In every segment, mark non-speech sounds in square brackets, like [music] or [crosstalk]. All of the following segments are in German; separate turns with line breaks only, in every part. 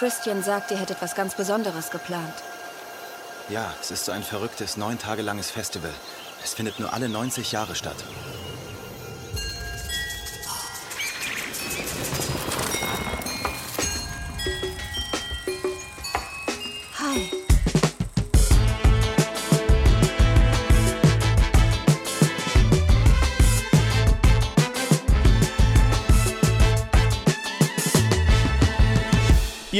Christian sagt, ihr hättet was ganz Besonderes geplant.
Ja, es ist so ein verrücktes, neun Tage langes Festival. Es findet nur alle 90 Jahre statt.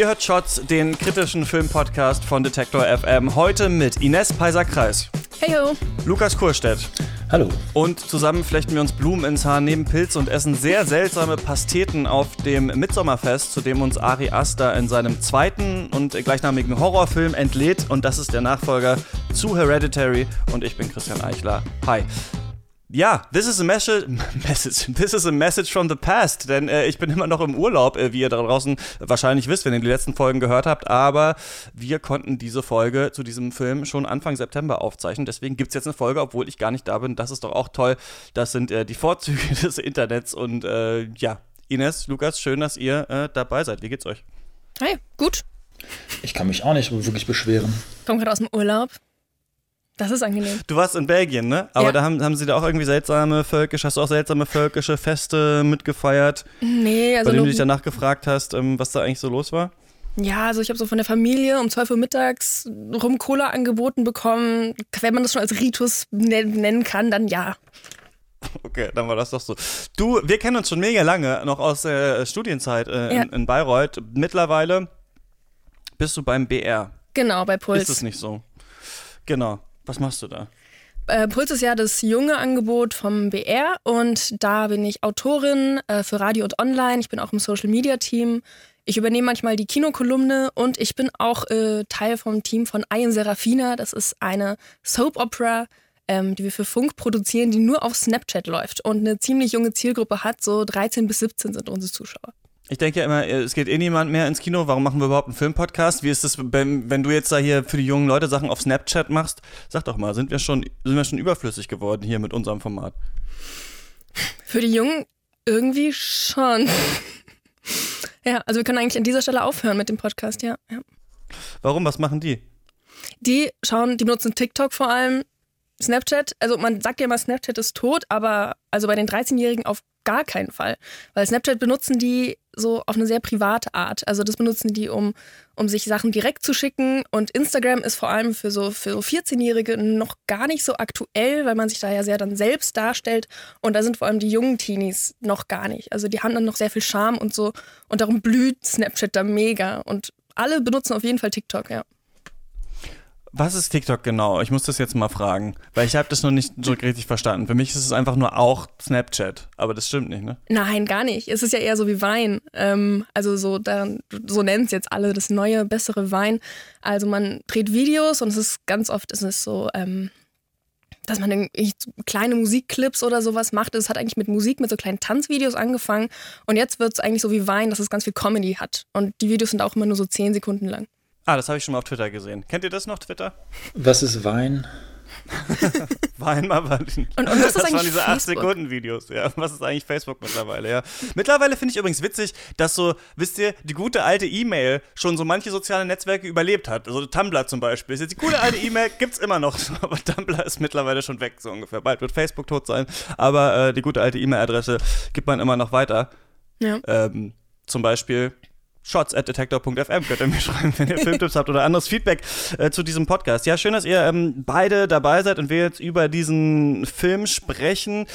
Ihr hört Shots, den kritischen Filmpodcast von Detektor FM. Heute mit Ines Peiser-Kreis.
Heyo.
Lukas Kurstedt.
Hallo.
Und zusammen flechten wir uns Blumen ins Haar, nehmen Pilz und essen sehr seltsame Pasteten auf dem Mitsommerfest, zu dem uns Ari Aster in seinem zweiten und gleichnamigen Horrorfilm entlädt. Und das ist der Nachfolger zu Hereditary. Und ich bin Christian Eichler. Hi. Ja, this is a message, [laughs] message, this is a message from the past, denn äh, ich bin immer noch im Urlaub, äh, wie ihr da draußen wahrscheinlich wisst, wenn ihr die letzten Folgen gehört habt, aber wir konnten diese Folge zu diesem Film schon Anfang September aufzeichnen, deswegen gibt es jetzt eine Folge, obwohl ich gar nicht da bin, das ist doch auch toll, das sind äh, die Vorzüge [laughs] des Internets und äh, ja, Ines, Lukas, schön, dass ihr äh, dabei seid, wie geht's euch?
Hi, gut.
Ich kann mich auch nicht wirklich beschweren.
Komm gerade aus dem Urlaub. Das ist angenehm.
Du warst in Belgien, ne? Aber
Ja.
da haben, haben sie da auch irgendwie seltsame völkische, hast du auch seltsame völkische Feste mitgefeiert,
Nee, also
bei denen du dich danach gefragt hast, ähm, was da eigentlich so los war?
ja, also ich habe so von der Familie um 12 Uhr mittags rum Cola angeboten bekommen. Wenn man das schon als Ritus nen- nennen kann, dann ja.
Okay, dann war das doch so. Du, wir kennen uns schon mega lange, noch aus der Studienzeit äh,
Ja.
in, in Bayreuth. Mittlerweile bist du beim BR.
Genau, bei Puls.
Ist es nicht so? Genau. Was machst du da?
Äh, Puls ist ja das junge Angebot vom BR und da bin ich Autorin äh, für Radio und Online. Ich bin auch im Social Media Team. Ich übernehme manchmal die Kinokolumne und ich bin auch äh, Teil vom Team von Ayen Serafina. Das ist eine Soap Opera, ähm, die wir für Funk produzieren, die nur auf Snapchat läuft und eine ziemlich junge Zielgruppe hat. So 13 bis 17 sind unsere Zuschauer.
Ich denke ja immer, äh, es geht eh niemand mehr ins Kino. Warum machen wir überhaupt einen Filmpodcast? Wie ist es, wenn, wenn du jetzt da hier für die jungen Leute Sachen auf Snapchat machst? Sag doch mal, sind wir schon, sind wir schon überflüssig geworden hier mit unserem Format?
Für die Jungen irgendwie schon. [laughs] ja, also wir können eigentlich an dieser Stelle aufhören mit dem Podcast, ja. ja.
Warum? Was machen die?
Die schauen, die benutzen TikTok vor allem, Snapchat. Also man sagt ja immer, Snapchat ist tot, aber also bei den 13-Jährigen auf gar keinen Fall. Weil Snapchat benutzen die so auf eine sehr private Art. Also das benutzen die, um, um sich Sachen direkt zu schicken. Und Instagram ist vor allem für so, für so 14-Jährige noch gar nicht so aktuell, weil man sich da ja sehr dann selbst darstellt. Und da sind vor allem die jungen Teenies noch gar nicht. Also die haben dann noch sehr viel Charme und so. Und darum blüht Snapchat da mega. Und alle benutzen auf jeden Fall TikTok, ja.
Was ist TikTok genau? Ich muss das jetzt mal fragen, weil ich habe das noch nicht so richtig verstanden. Für mich ist es einfach nur auch Snapchat, aber das stimmt nicht, ne?
Nein, gar nicht. Es ist ja eher so wie Wein. Ähm, also so, so nennen es jetzt alle das neue, bessere Wein. Also man dreht Videos und es ist ganz oft ist es so, ähm, dass man kleine Musikclips oder sowas macht. Es hat eigentlich mit Musik, mit so kleinen Tanzvideos angefangen. Und jetzt wird es eigentlich so wie Wein, dass es ganz viel Comedy hat. Und die Videos sind auch immer nur so zehn Sekunden lang.
Ah, das habe ich schon mal auf Twitter gesehen. Kennt ihr das noch, Twitter?
Was ist Wein? [laughs]
Wein mal Wein.
Und, und was ist
Das
eigentlich
waren diese 8
Facebook?
Sekunden Videos, ja. Was ist eigentlich Facebook mittlerweile, ja. Mittlerweile finde ich übrigens witzig, dass so, wisst ihr, die gute alte E-Mail schon so manche soziale Netzwerke überlebt hat. Also Tumblr zum Beispiel. Ist jetzt die gute alte E-Mail gibt's immer noch, [laughs] aber Tumblr ist mittlerweile schon weg, so ungefähr. Bald wird Facebook tot sein, aber äh, die gute alte E-Mail-Adresse gibt man immer noch weiter.
Ja.
Ähm, zum Beispiel shots at detector.fm könnt ihr mir [laughs] schreiben, wenn ihr Filmtipps habt oder anderes Feedback äh, zu diesem Podcast. Ja, schön, dass ihr ähm, beide dabei seid und wir jetzt über diesen Film sprechen.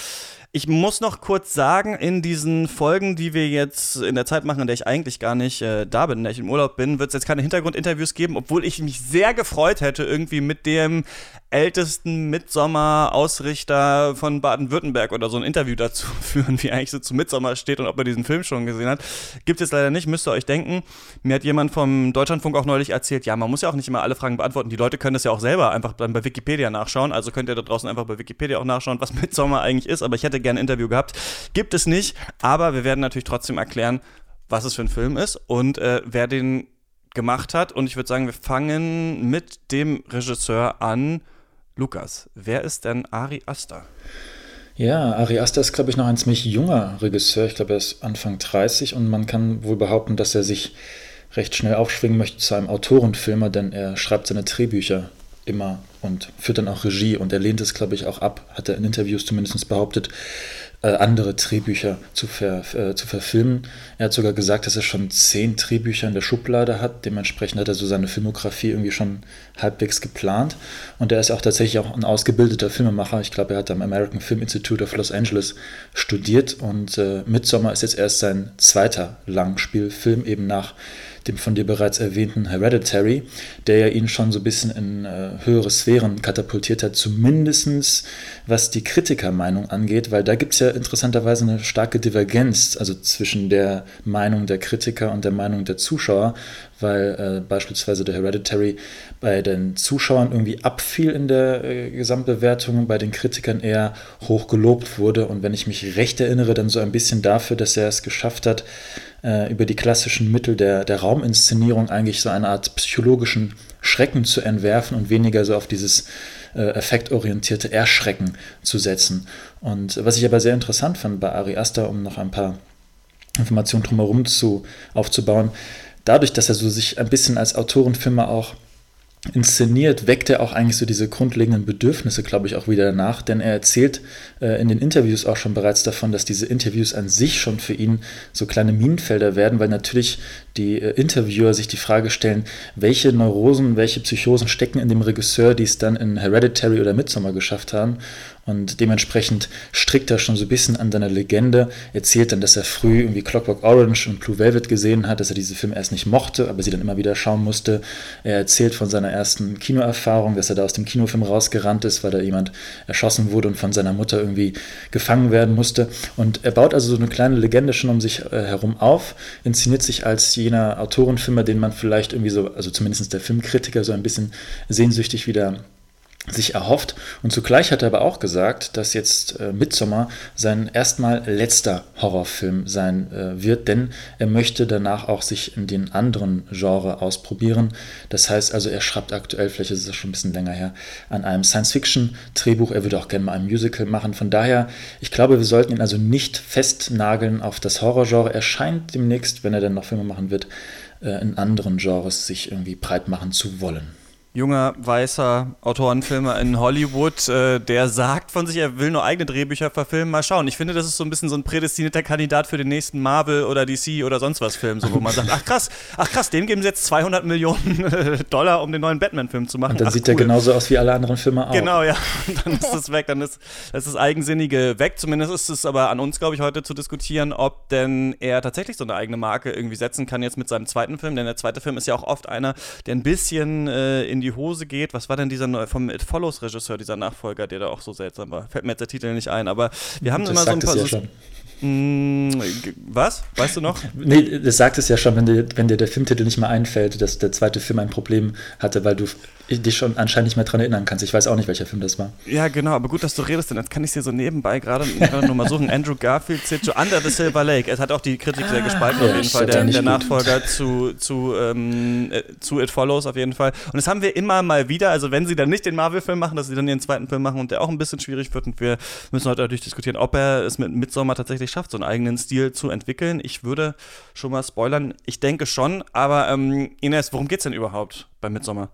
Ich muss noch kurz sagen, in diesen Folgen, die wir jetzt in der Zeit machen, in der ich eigentlich gar nicht äh, da bin, in der ich im Urlaub bin, wird es jetzt keine Hintergrundinterviews geben, obwohl ich mich sehr gefreut hätte, irgendwie mit dem ältesten Mitsommer-Ausrichter von Baden-Württemberg oder so ein Interview dazu [laughs] führen, wie eigentlich so zu Mitsommer steht und ob er diesen Film schon gesehen hat. Gibt es leider nicht, müsst ihr euch denken. Mir hat jemand vom Deutschlandfunk auch neulich erzählt, ja, man muss ja auch nicht immer alle Fragen beantworten. Die Leute können das ja auch selber einfach dann bei Wikipedia nachschauen. Also könnt ihr da draußen einfach bei Wikipedia auch nachschauen, was [laughs] Mitsommer eigentlich ist. Aber ich hätte gerne ein Interview gehabt. Gibt es nicht, aber wir werden natürlich trotzdem erklären, was es für ein Film ist und äh, wer den gemacht hat. Und ich würde sagen, wir fangen mit dem Regisseur an. Lukas, wer ist denn Ari Aster?
Ja, Ari Aster ist, glaube ich, noch ein ziemlich junger Regisseur. Ich glaube, er ist Anfang 30 und man kann wohl behaupten, dass er sich recht schnell aufschwingen möchte zu einem Autorenfilmer, denn er schreibt seine Drehbücher immer und führt dann auch Regie und er lehnt es, glaube ich, auch ab, hat er in Interviews zumindest behauptet, äh, andere Drehbücher zu, ver, äh, zu verfilmen. Er hat sogar gesagt, dass er schon zehn Drehbücher in der Schublade hat. Dementsprechend hat er so seine Filmografie irgendwie schon halbwegs geplant. Und er ist auch tatsächlich auch ein ausgebildeter Filmemacher. Ich glaube, er hat am American Film Institute of Los Angeles studiert und äh, Midsommar ist jetzt erst sein zweiter Langspielfilm, eben nach dem von dir bereits erwähnten Hereditary, der ja ihn schon so ein bisschen in äh, höhere Sphären katapultiert hat, zumindest was die Kritikermeinung angeht, weil da gibt es ja interessanterweise eine starke Divergenz, also zwischen der Meinung der Kritiker und der Meinung der Zuschauer, weil äh, beispielsweise der Hereditary bei den Zuschauern irgendwie abfiel in der äh, Gesamtbewertung, bei den Kritikern eher hoch gelobt wurde. Und wenn ich mich recht erinnere, dann so ein bisschen dafür, dass er es geschafft hat, äh, über die klassischen Mittel der, der Rauminszenierung eigentlich so eine Art psychologischen Schrecken zu entwerfen und weniger so auf dieses äh, effektorientierte Erschrecken zu setzen. Und was ich aber sehr interessant fand bei Ari Aster, um noch ein paar Informationen drumherum zu, aufzubauen, dadurch, dass er so sich ein bisschen als Autorenfilmer auch inszeniert, weckt er auch eigentlich so diese grundlegenden Bedürfnisse, glaube ich, auch wieder nach. Denn er erzählt äh, in den Interviews auch schon bereits davon, dass diese Interviews an sich schon für ihn so kleine Minenfelder werden, weil natürlich die äh, Interviewer sich die Frage stellen, welche Neurosen, welche Psychosen stecken in dem Regisseur, die es dann in Hereditary oder Midsommar geschafft haben. Und dementsprechend strickt er schon so ein bisschen an deiner Legende, erzählt dann, dass er früh irgendwie Clockwork Orange und Blue Velvet gesehen hat, dass er diese Filme erst nicht mochte, aber sie dann immer wieder schauen musste. Er erzählt von seiner ersten Kinoerfahrung, dass er da aus dem Kinofilm rausgerannt ist, weil da jemand erschossen wurde und von seiner Mutter irgendwie gefangen werden musste. Und er baut also so eine kleine Legende schon um sich äh, herum auf, inszeniert sich als jener Autorenfilmer, den man vielleicht irgendwie so, also zumindest der Filmkritiker, so ein bisschen sehnsüchtig wieder sich erhofft. Und zugleich hat er aber auch gesagt, dass jetzt äh, Midsommar sein erstmal letzter Horrorfilm sein äh, wird, denn er möchte danach auch sich in den anderen Genre ausprobieren. Das heißt also, er schreibt aktuell, vielleicht ist es schon ein bisschen länger her, an einem Science-Fiction-Drehbuch. Er würde auch gerne mal ein Musical machen. Von daher, ich glaube, wir sollten ihn also nicht festnageln auf das Horrorgenre. Er scheint demnächst, wenn er dann noch Filme machen wird, äh, in anderen Genres sich irgendwie breit machen zu wollen
junger, weißer Autorenfilmer in Hollywood, äh, der sagt von sich, er will nur eigene Drehbücher verfilmen. Mal schauen. Ich finde, das ist so ein bisschen so ein prädestinierter Kandidat für den nächsten Marvel oder DC oder sonst was Film, so, wo man sagt, ach krass, ach krass, dem geben sie jetzt 200 Millionen Dollar, um den neuen Batman-Film zu machen.
Und dann
ach,
sieht cool. er genauso aus wie alle anderen Filme auch.
Genau, ja. [laughs] dann ist es weg, dann ist, ist das Eigensinnige weg. Zumindest ist es aber an uns, glaube ich, heute zu diskutieren, ob denn er tatsächlich so eine eigene Marke irgendwie setzen kann jetzt mit seinem zweiten Film. Denn der zweite Film ist ja auch oft einer, der ein bisschen äh, in die die Hose geht. Was war denn dieser vom It Follows Regisseur, dieser Nachfolger, der da auch so seltsam war? Fällt mir jetzt der Titel nicht ein, aber wir haben
das
immer so ein paar.
Ja
so, was? Weißt du noch?
Nee, das sagt es ja schon, wenn dir, wenn dir der Filmtitel nicht mehr einfällt, dass der zweite Film ein Problem hatte, weil du dich schon anscheinend nicht mehr daran erinnern kannst. Ich weiß auch nicht, welcher Film das war.
Ja, genau, aber gut, dass du redest, denn jetzt kann ich es dir so nebenbei gerade nur mal suchen. [laughs] Andrew Garfield zählt schon Under the Silver Lake. Es hat auch die Kritik sehr gespalten,
ja,
auf jeden Fall. Der, der
gut.
Nachfolger zu, zu, ähm, äh, zu It Follows auf jeden Fall. Und das haben wir immer mal wieder, also wenn sie dann nicht den Marvel-Film machen, dass sie dann ihren zweiten Film machen und der auch ein bisschen schwierig wird. Und wir müssen heute natürlich diskutieren, ob er es mit Midsommar tatsächlich schafft, so einen eigenen Stil zu entwickeln. Ich würde schon mal spoilern, ich denke schon, aber ähm, Ines, worum geht's denn überhaupt bei Midsommar?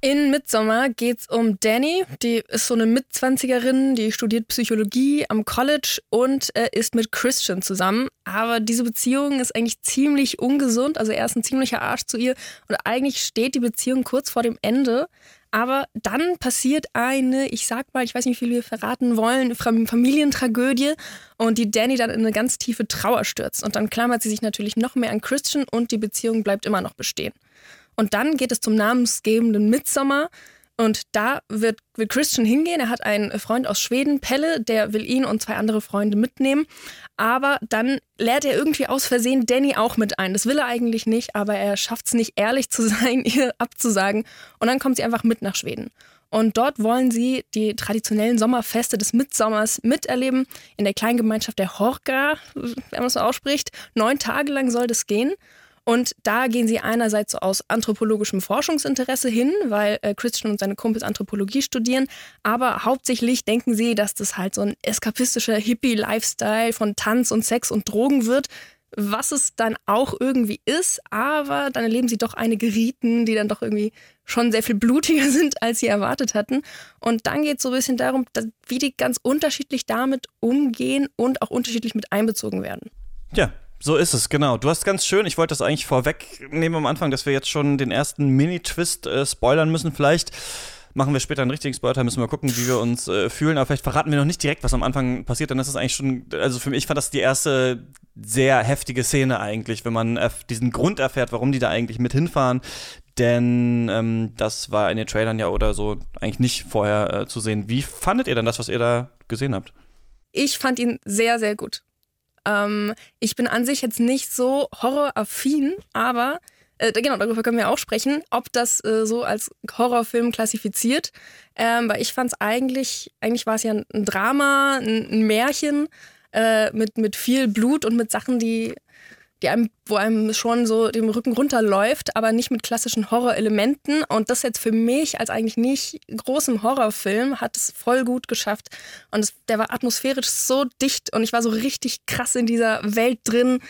In Midsommar geht es um Danny. Die ist so eine Mitzwanzigerin, die studiert Psychologie am College und äh, ist mit Christian zusammen. Aber diese Beziehung ist eigentlich ziemlich ungesund. Also er ist ein ziemlicher Arsch zu ihr und eigentlich steht die Beziehung kurz vor dem Ende. Aber dann passiert eine, ich sag mal, ich weiß nicht, wie viel wir verraten wollen, Familientragödie und die Danny dann in eine ganz tiefe Trauer stürzt. Und dann klammert sie sich natürlich noch mehr an Christian und die Beziehung bleibt immer noch bestehen. Und dann geht es zum namensgebenden Midsommer. Und da wird, will Christian hingehen. Er hat einen Freund aus Schweden, Pelle, der will ihn und zwei andere Freunde mitnehmen. Aber dann lädt er irgendwie aus Versehen Danny auch mit ein. Das will er eigentlich nicht, aber er schafft es nicht, ehrlich zu [laughs] sein, ihr abzusagen. Und dann kommt sie einfach mit nach Schweden. Und dort wollen sie die traditionellen Sommerfeste des Mitsommers miterleben. In der Kleingemeinschaft der Horga, wenn man es so ausspricht. Neun Tage lang soll das gehen. Und da gehen sie einerseits so aus anthropologischem Forschungsinteresse hin, weil äh, Christian und seine Kumpels Anthropologie studieren, aber hauptsächlich denken sie, dass das halt so ein eskapistischer Hippie-Lifestyle von Tanz und Sex und Drogen wird. was es dann auch irgendwie ist, aber dann erleben sie doch einige Riten, die dann doch irgendwie schon sehr viel blutiger [laughs] sind, als sie erwartet hatten. Und dann geht es so ein bisschen darum, dass, wie die ganz unterschiedlich damit umgehen und auch unterschiedlich mit einbezogen werden.
Ja, so ist es, genau. Du hast ganz schön, ich wollte das eigentlich vorwegnehmen am Anfang, dass wir jetzt schon den ersten Mini-Twist äh, spoilern müssen. Vielleicht machen wir später einen richtigen Spoiler, müssen wir gucken, wie wir uns äh, fühlen. Aber vielleicht verraten wir noch nicht direkt, was am Anfang passiert, denn das ist eigentlich schon, also für mich fand das die erste sehr heftige Szene eigentlich, wenn man diesen Grund erfährt, warum die da eigentlich mit hinfahren. Denn ähm, das war in den Trailern ja oder so eigentlich nicht vorher äh, zu sehen. Wie fandet ihr dann das, was ihr da gesehen habt?
Ich fand ihn sehr, sehr gut. Ähm, ich bin an sich jetzt nicht so horroraffin, aber äh, genau, darüber können wir auch sprechen, ob das äh, so als Horrorfilm klassifiziert. Ähm, weil ich fand es eigentlich, eigentlich war es ja ein Drama, ein, ein Märchen äh, mit, mit viel Blut und mit Sachen, die, die einem, wo einem schon so dem Rücken runterläuft, aber nicht mit klassischen Horrorelementen. Und das jetzt für mich als eigentlich nicht großem Horrorfilm hat es voll gut geschafft. Und es, der war atmosphärisch so dicht und ich war so richtig krass in dieser Welt drin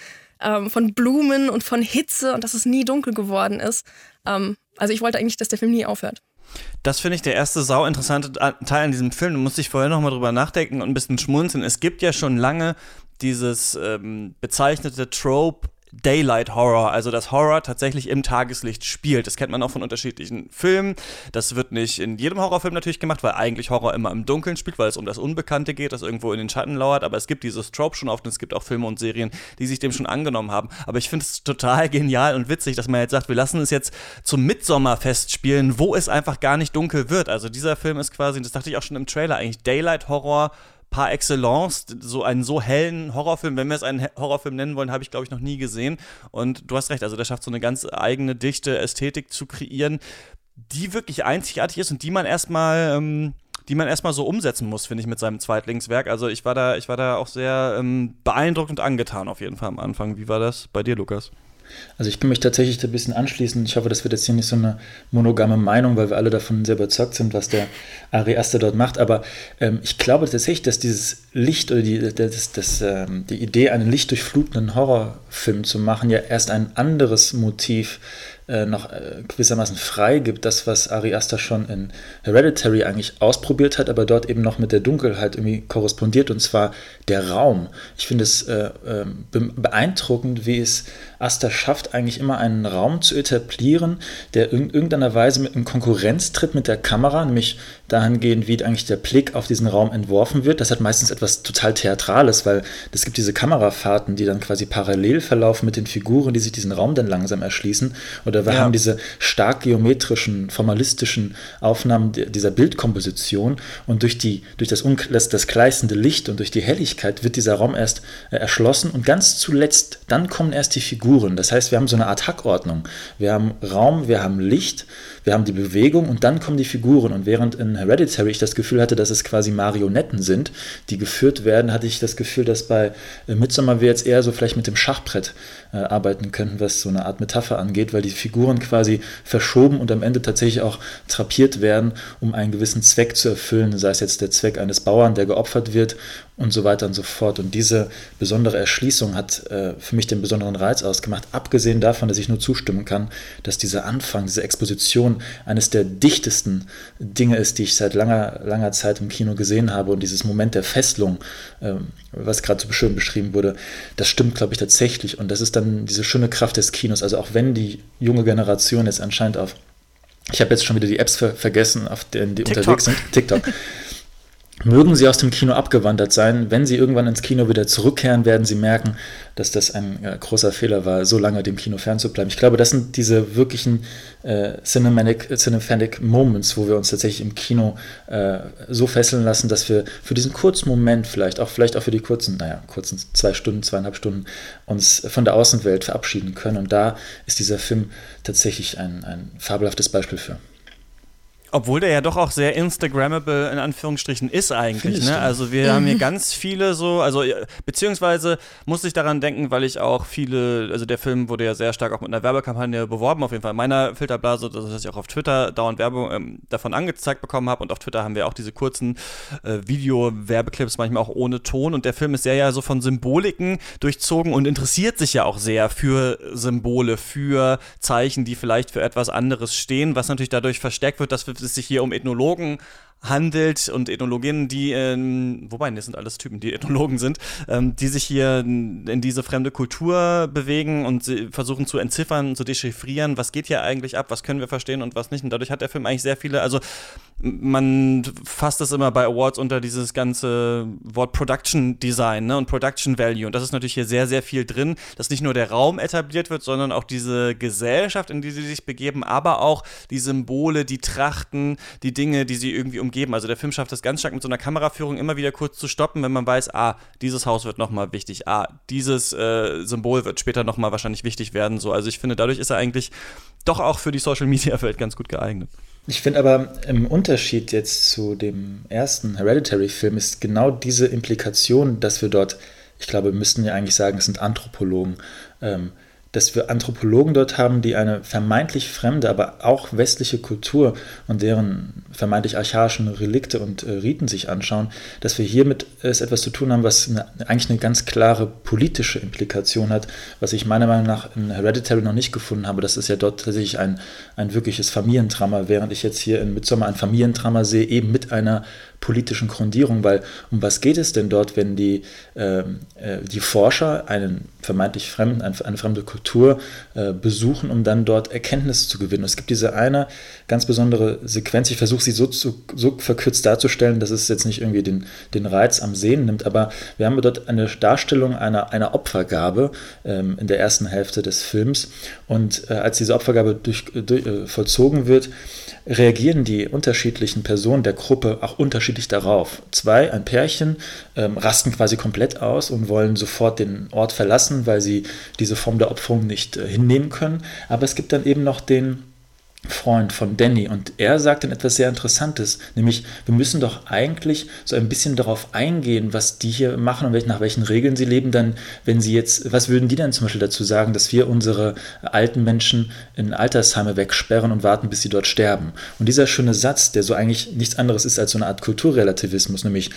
ähm, von Blumen und von Hitze und dass es nie dunkel geworden ist. Ähm, also ich wollte eigentlich, dass der Film nie aufhört.
Das finde ich der erste sau interessante Teil in diesem Film. Da musste ich vorher nochmal drüber nachdenken und ein bisschen schmunzeln. Es gibt ja schon lange dieses ähm, bezeichnete Trope Daylight Horror, also dass Horror tatsächlich im Tageslicht spielt. Das kennt man auch von unterschiedlichen Filmen. Das wird nicht in jedem Horrorfilm natürlich gemacht, weil eigentlich Horror immer im Dunkeln spielt, weil es um das Unbekannte geht, das irgendwo in den Schatten lauert. Aber es gibt dieses Trope schon oft und es gibt auch Filme und Serien, die sich dem schon angenommen haben. Aber ich finde es total genial und witzig, dass man jetzt sagt, wir lassen es jetzt zum Mitsommerfest spielen, wo es einfach gar nicht dunkel wird. Also dieser Film ist quasi, das dachte ich auch schon im Trailer, eigentlich Daylight Horror par excellence, so einen so hellen Horrorfilm, wenn wir es einen Horrorfilm nennen wollen, habe ich, glaube ich, noch nie gesehen. Und du hast recht, also der schafft so eine ganz eigene, dichte Ästhetik zu kreieren, die wirklich einzigartig ist und die man erstmal. Ähm, die man erstmal so umsetzen muss, finde ich, mit seinem Zweitlingswerk. Also ich war da, ich war da auch sehr ähm, beeindruckt und angetan auf jeden Fall am Anfang. Wie war das bei dir, Lukas?
Also ich kann mich tatsächlich ein bisschen anschließen. Ich hoffe, das wird jetzt hier nicht so eine monogame Meinung, weil wir alle davon sehr überzeugt sind, was der Ari Aster dort macht. Aber ähm, ich glaube tatsächlich, dass dieses Licht oder die, das, das, ähm, die Idee, einen lichtdurchflutenden Horrorfilm zu machen, ja erst ein anderes Motiv äh, noch äh, gewissermaßen frei gibt, das, was Ari Aster schon in Hereditary eigentlich ausprobiert hat, aber dort eben noch mit der Dunkelheit irgendwie korrespondiert, und zwar der Raum. Ich finde es äh, ähm, beeindruckend, wie es Aster schafft, eigentlich immer einen Raum zu etablieren, der in irgendeiner Weise in Konkurrenz tritt mit der Kamera, nämlich dahingehend, wie eigentlich der Blick auf diesen Raum entworfen wird. Das hat meistens etwas total Theatrales, weil es gibt diese Kamerafahrten, die dann quasi parallel verlaufen mit den Figuren, die sich diesen Raum dann langsam erschließen. Oder wir ja. haben diese stark geometrischen, formalistischen Aufnahmen dieser Bildkomposition und durch, die, durch das, das, das gleißende Licht und durch die Helligkeit wird dieser Raum erst äh, erschlossen und ganz zuletzt, dann kommen erst die Figuren. Das heißt, wir haben so eine Art Hackordnung. Wir haben Raum, wir haben Licht wir haben die Bewegung und dann kommen die Figuren. Und während in Hereditary ich das Gefühl hatte, dass es quasi Marionetten sind, die geführt werden, hatte ich das Gefühl, dass bei äh, Midsommar wir jetzt eher so vielleicht mit dem Schachbrett äh, arbeiten könnten, was so eine Art Metapher angeht, weil die Figuren quasi verschoben und am Ende tatsächlich auch trapiert werden, um einen gewissen Zweck zu erfüllen, sei es jetzt der Zweck eines Bauern, der geopfert wird und so weiter und so fort. Und diese besondere Erschließung hat äh, für mich den besonderen Reiz ausgemacht, abgesehen davon, dass ich nur zustimmen kann, dass dieser Anfang, diese Exposition eines der dichtesten Dinge ist, die ich seit langer, langer Zeit im Kino gesehen habe. Und dieses Moment der Fesselung, äh, was gerade so schön beschrieben wurde, das stimmt, glaube ich, tatsächlich. Und das ist dann diese schöne Kraft des Kinos. Also auch wenn die junge Generation jetzt anscheinend auf ich habe jetzt schon wieder die Apps ver vergessen, auf denen die TikTok. unterwegs sind. TikTok. [laughs] Mögen sie aus dem Kino abgewandert sein, wenn sie irgendwann ins Kino wieder zurückkehren, werden sie merken, dass das ein äh, großer Fehler war, so lange dem Kino fernzubleiben. Ich glaube, das sind diese wirklichen äh, Cinematic, Cinematic Moments, wo wir uns tatsächlich im Kino äh, so fesseln lassen, dass wir für diesen kurzen Moment vielleicht, auch vielleicht auch für die kurzen, naja, kurzen zwei Stunden, zweieinhalb Stunden, uns von der Außenwelt verabschieden können. Und da ist dieser Film tatsächlich ein, ein fabelhaftes Beispiel für.
Obwohl der ja doch auch sehr Instagrammable in Anführungsstrichen ist eigentlich. Ne? Also wir haben hier ganz viele so, also äh, beziehungsweise muss ich daran denken, weil ich auch viele, also der Film wurde ja sehr stark auch mit einer Werbekampagne beworben, auf jeden Fall in meiner Filterblase, dass ich auch auf Twitter dauernd Werbung ähm, davon angezeigt bekommen habe und auf Twitter haben wir auch diese kurzen äh, Video-Werbeclips, manchmal auch ohne Ton und der Film ist sehr ja so von Symboliken durchzogen und interessiert sich ja auch sehr für Symbole, für Zeichen, die vielleicht für etwas anderes stehen, was natürlich dadurch verstärkt wird, dass es sich hier um Ethnologen handelt und Ethnologinnen, die, ähm, wobei, das sind alles Typen, die Ethnologen sind, ähm, die sich hier in diese fremde Kultur bewegen und versuchen zu entziffern, zu dechiffrieren, was geht hier eigentlich ab, was können wir verstehen und was nicht. Und dadurch hat der Film eigentlich sehr viele, also man fasst es immer bei Awards unter dieses ganze Wort Production Design ne, und Production Value. Und das ist natürlich hier sehr, sehr viel drin, dass nicht nur der Raum etabliert wird, sondern auch diese Gesellschaft, in die sie sich begeben, aber auch die Symbole, die Trachten, die Dinge, die sie irgendwie umgeben. Also der Film schafft es ganz stark mit so einer Kameraführung immer wieder kurz zu stoppen, wenn man weiß, ah, dieses Haus wird nochmal wichtig, ah, dieses äh, Symbol wird später nochmal wahrscheinlich wichtig werden. So. Also ich finde, dadurch ist er eigentlich doch auch für die Social Media Welt ganz gut geeignet.
Ich finde aber im Unterschied jetzt zu dem ersten Hereditary-Film ist genau diese Implikation, dass wir dort, ich glaube, wir müssten ja eigentlich sagen, es sind Anthropologen, ähm, dass wir Anthropologen dort haben, die eine vermeintlich fremde, aber auch westliche Kultur und deren vermeintlich archaischen Relikte und äh, Riten sich anschauen, dass wir hiermit es etwas zu tun haben, was eine, eigentlich eine ganz klare politische Implikation hat, was ich meiner Meinung nach in Hereditary noch nicht gefunden habe. Das ist ja dort tatsächlich ein, ein wirkliches Familiendrama, während ich jetzt hier in Midsommar ein Familiendrama sehe, eben mit einer politischen Grundierung, weil um was geht es denn dort, wenn die, ähm, äh, die Forscher einen vermeintlich fremden, eine, fremde Kultur äh, besuchen, um dann dort Erkenntnisse zu gewinnen. Es gibt diese eine ganz besondere Sequenz, ich versuche sie so, zu, so verkürzt darzustellen, dass es jetzt nicht irgendwie den, den Reiz am Sehen nimmt, aber wir haben dort eine Darstellung einer, einer Opfergabe ähm, in der ersten Hälfte des Films und äh, als diese Opfergabe durch, durch, äh, vollzogen wird, reagieren die unterschiedlichen Personen der Gruppe auch unterschiedlich darauf. Zwei, ein Pärchen, ähm, rasten quasi komplett aus und wollen sofort den Ort verlassen, weil sie diese Form der Opferung nicht äh, hinnehmen können. Aber es gibt dann eben noch den Freund von Danny und er sagt dann etwas sehr Interessantes, nämlich wir müssen doch eigentlich so ein bisschen darauf eingehen, was die hier machen und nach welchen Regeln sie leben, dann wenn sie jetzt, was würden die dann zum Beispiel dazu sagen, dass wir unsere alten Menschen in Altersheime wegsperren und warten, bis sie dort sterben. Und dieser schöne Satz, der so eigentlich nichts anderes ist als so eine Art Kulturrelativismus, nämlich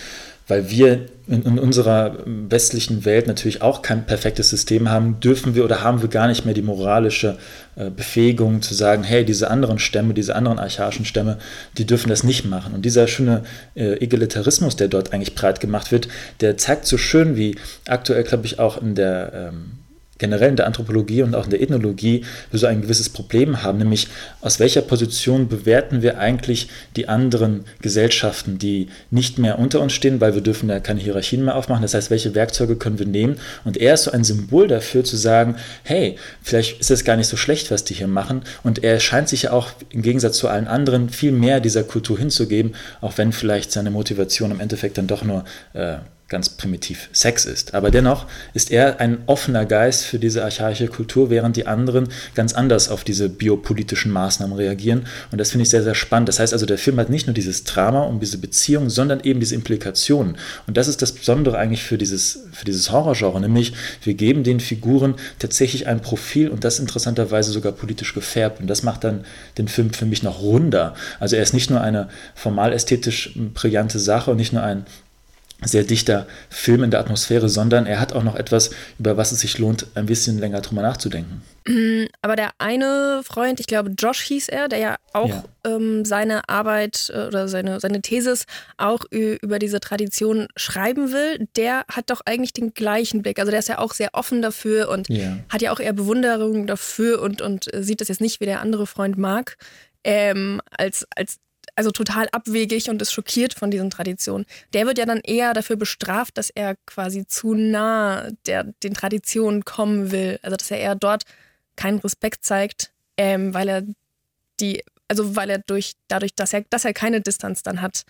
weil wir in, in, unserer westlichen Welt natürlich auch kein perfektes System haben, dürfen wir oder haben wir gar nicht mehr die moralische äh, Befähigung zu sagen, hey, diese anderen Stämme, diese anderen archaischen Stämme, die dürfen das nicht machen. Und dieser schöne äh, Egalitarismus, der dort eigentlich breit gemacht wird, der zeigt so schön, wie aktuell, glaube ich, auch in der ähm, generell in der Anthropologie und auch in der Ethnologie wir so ein gewisses Problem haben, nämlich aus welcher Position bewerten wir eigentlich die anderen Gesellschaften, die nicht mehr unter uns stehen, weil wir dürfen ja keine Hierarchien mehr aufmachen. Das heißt, welche Werkzeuge können wir nehmen? Und er ist so ein Symbol dafür zu sagen, hey, vielleicht ist es gar nicht so schlecht, was die hier machen. Und er scheint sich ja auch im Gegensatz zu allen anderen viel mehr dieser Kultur hinzugeben, auch wenn vielleicht seine Motivation im Endeffekt dann doch nur äh, ganz primitiv Sex ist. Aber dennoch ist er ein offener Geist für diese archaische Kultur, während die anderen ganz anders auf diese biopolitischen Maßnahmen reagieren. Und das finde ich sehr, sehr spannend. Das heißt also, der Film hat nicht nur dieses Drama um diese Beziehung, sondern eben diese Implikationen. Und das ist das Besondere eigentlich für dieses, für dieses Horrorgenre, nämlich wir geben den Figuren tatsächlich ein Profil und das interessanterweise sogar politisch gefärbt. Und das macht dann den Film für mich noch runder. Also er ist nicht nur eine formal ästhetisch brillante Sache und nicht nur ein sehr dichter Film in der Atmosphäre, sondern er hat auch noch etwas, über was es sich lohnt, ein bisschen länger drüber nachzudenken.
Mm, aber der eine Freund, ich glaube Josh hieß er, der ja auch ja. Ähm, seine Arbeit äh, oder seine, seine Thesis auch über diese Tradition schreiben will, der hat doch eigentlich den gleichen Blick. Also der ist ja auch sehr offen dafür und ja. hat ja auch eher Bewunderung dafür und, und sieht das jetzt nicht wie der andere Freund mag. Ähm, als, als also total abwegig und ist schockiert von diesen Traditionen. Der wird ja dann eher dafür bestraft, dass er quasi zu nah der, den Traditionen kommen will. Also dass er eher dort keinen Respekt zeigt, ähm, weil er die, also weil er durch, dadurch, dass er, dass er keine Distanz dann hat,